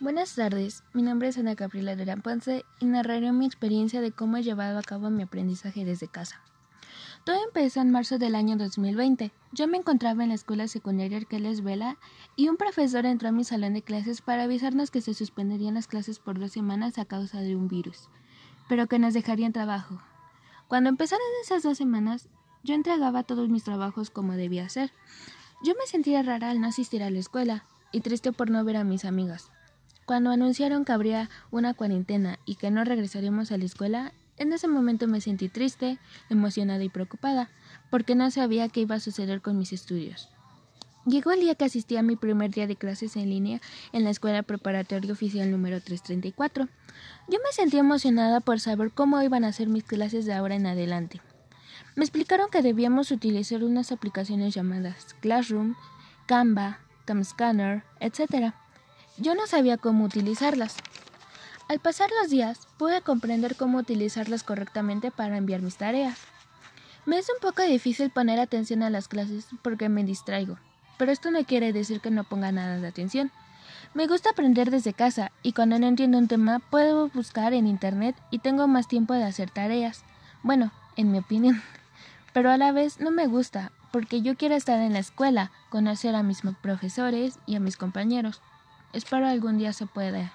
Buenas tardes, mi nombre es Ana Gabriela Durán Ponce y narraré mi experiencia de cómo he llevado a cabo mi aprendizaje desde casa. Todo empezó en marzo del año 2020. Yo me encontraba en la escuela secundaria Arqueles Vela y un profesor entró a mi salón de clases para avisarnos que se suspenderían las clases por dos semanas a causa de un virus, pero que nos dejarían trabajo. Cuando empezaron esas dos semanas, yo entregaba todos mis trabajos como debía ser. Yo me sentía rara al no asistir a la escuela y triste por no ver a mis amigas. Cuando anunciaron que habría una cuarentena y que no regresaríamos a la escuela, en ese momento me sentí triste, emocionada y preocupada, porque no sabía qué iba a suceder con mis estudios. Llegó el día que asistí a mi primer día de clases en línea en la Escuela Preparatoria Oficial número 334. Yo me sentí emocionada por saber cómo iban a ser mis clases de ahora en adelante. Me explicaron que debíamos utilizar unas aplicaciones llamadas Classroom, Canva, Camscanner, etc. Yo no sabía cómo utilizarlas. Al pasar los días, pude comprender cómo utilizarlas correctamente para enviar mis tareas. Me es un poco difícil poner atención a las clases porque me distraigo, pero esto no quiere decir que no ponga nada de atención. Me gusta aprender desde casa y cuando no entiendo un tema puedo buscar en internet y tengo más tiempo de hacer tareas. Bueno, en mi opinión. Pero a la vez no me gusta porque yo quiero estar en la escuela, conocer a mis profesores y a mis compañeros. Espero algún día se pueda.